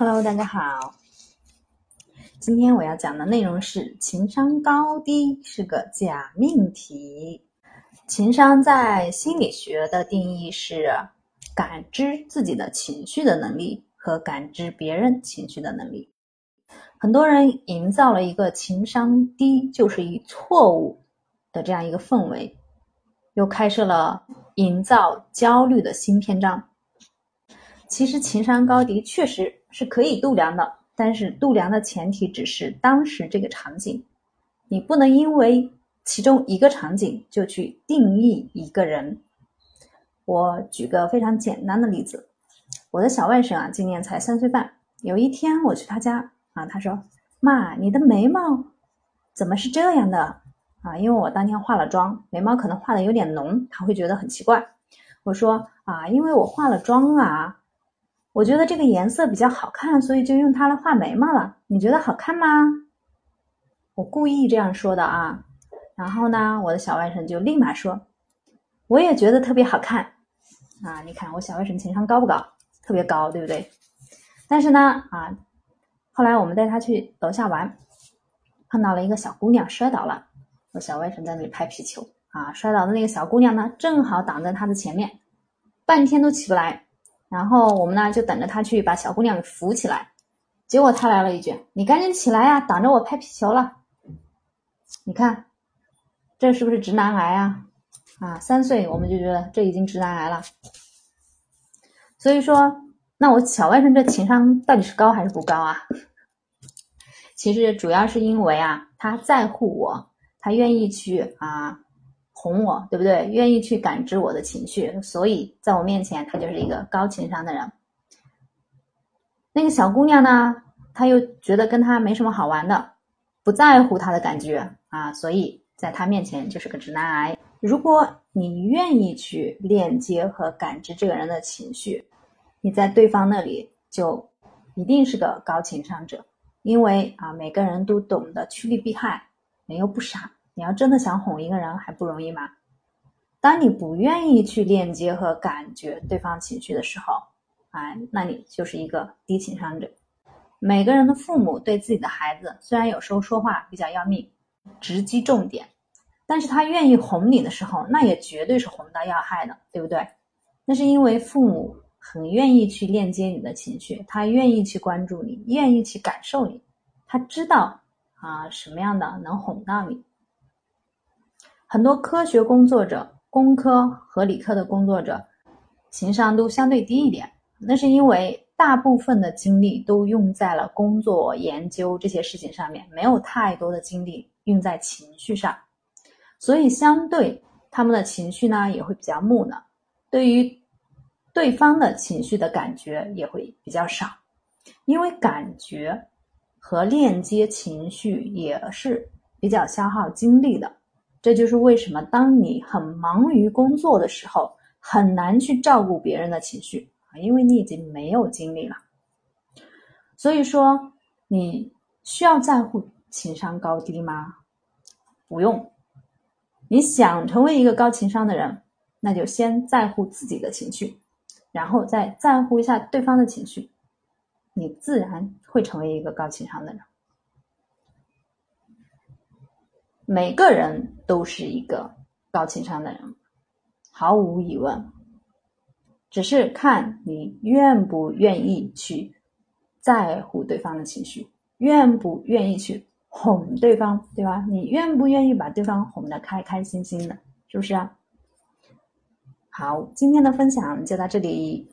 Hello，大家好。今天我要讲的内容是情商高低是个假命题。情商在心理学的定义是感知自己的情绪的能力和感知别人情绪的能力。很多人营造了一个情商低就是一错误的这样一个氛围，又开设了营造焦虑的新篇章。其实情商高低确实是可以度量的，但是度量的前提只是当时这个场景，你不能因为其中一个场景就去定义一个人。我举个非常简单的例子，我的小外甥啊，今年才三岁半。有一天我去他家啊，他说：“妈，你的眉毛怎么是这样的啊？”因为我当天化了妆，眉毛可能画的有点浓，他会觉得很奇怪。我说：“啊，因为我化了妆啊。”我觉得这个颜色比较好看，所以就用它来画眉毛了。你觉得好看吗？我故意这样说的啊。然后呢，我的小外甥就立马说：“我也觉得特别好看。”啊，你看我小外甥情商高不高？特别高，对不对？但是呢，啊，后来我们带他去楼下玩，碰到了一个小姑娘摔倒了。我小外甥在那里拍皮球啊，摔倒的那个小姑娘呢，正好挡在他的前面，半天都起不来。然后我们呢就等着他去把小姑娘给扶起来，结果他来了一句：“你赶紧起来呀，挡着我拍皮球了。”你看，这是不是直男癌啊？啊，三岁我们就觉得这已经直男癌了。所以说，那我小外甥这情商到底是高还是不高啊？其实主要是因为啊，他在乎我，他愿意去啊。哄我，对不对？愿意去感知我的情绪，所以在我面前，他就是一个高情商的人。那个小姑娘呢，她又觉得跟他没什么好玩的，不在乎他的感觉啊，所以在他面前就是个直男癌。如果你愿意去链接和感知这个人的情绪，你在对方那里就一定是个高情商者，因为啊，每个人都懂得趋利避害，人又不傻。你要真的想哄一个人还不容易吗？当你不愿意去链接和感觉对方情绪的时候，哎，那你就是一个低情商者。每个人的父母对自己的孩子，虽然有时候说话比较要命，直击重点，但是他愿意哄你的时候，那也绝对是哄到要害的，对不对？那是因为父母很愿意去链接你的情绪，他愿意去关注你，愿意去感受你，他知道啊什么样的能哄到你。很多科学工作者、工科和理科的工作者，情商都相对低一点。那是因为大部分的精力都用在了工作、研究这些事情上面，没有太多的精力用在情绪上，所以相对他们的情绪呢也会比较木讷，对于对方的情绪的感觉也会比较少，因为感觉和链接情绪也是比较消耗精力的。这就是为什么当你很忙于工作的时候，很难去照顾别人的情绪啊，因为你已经没有精力了。所以说，你需要在乎情商高低吗？不用。你想成为一个高情商的人，那就先在乎自己的情绪，然后再在乎一下对方的情绪，你自然会成为一个高情商的人。每个人都是一个高情商的人，毫无疑问，只是看你愿不愿意去在乎对方的情绪，愿不愿意去哄对方，对吧？你愿不愿意把对方哄得开开心心的，是不是啊？好，今天的分享就到这里。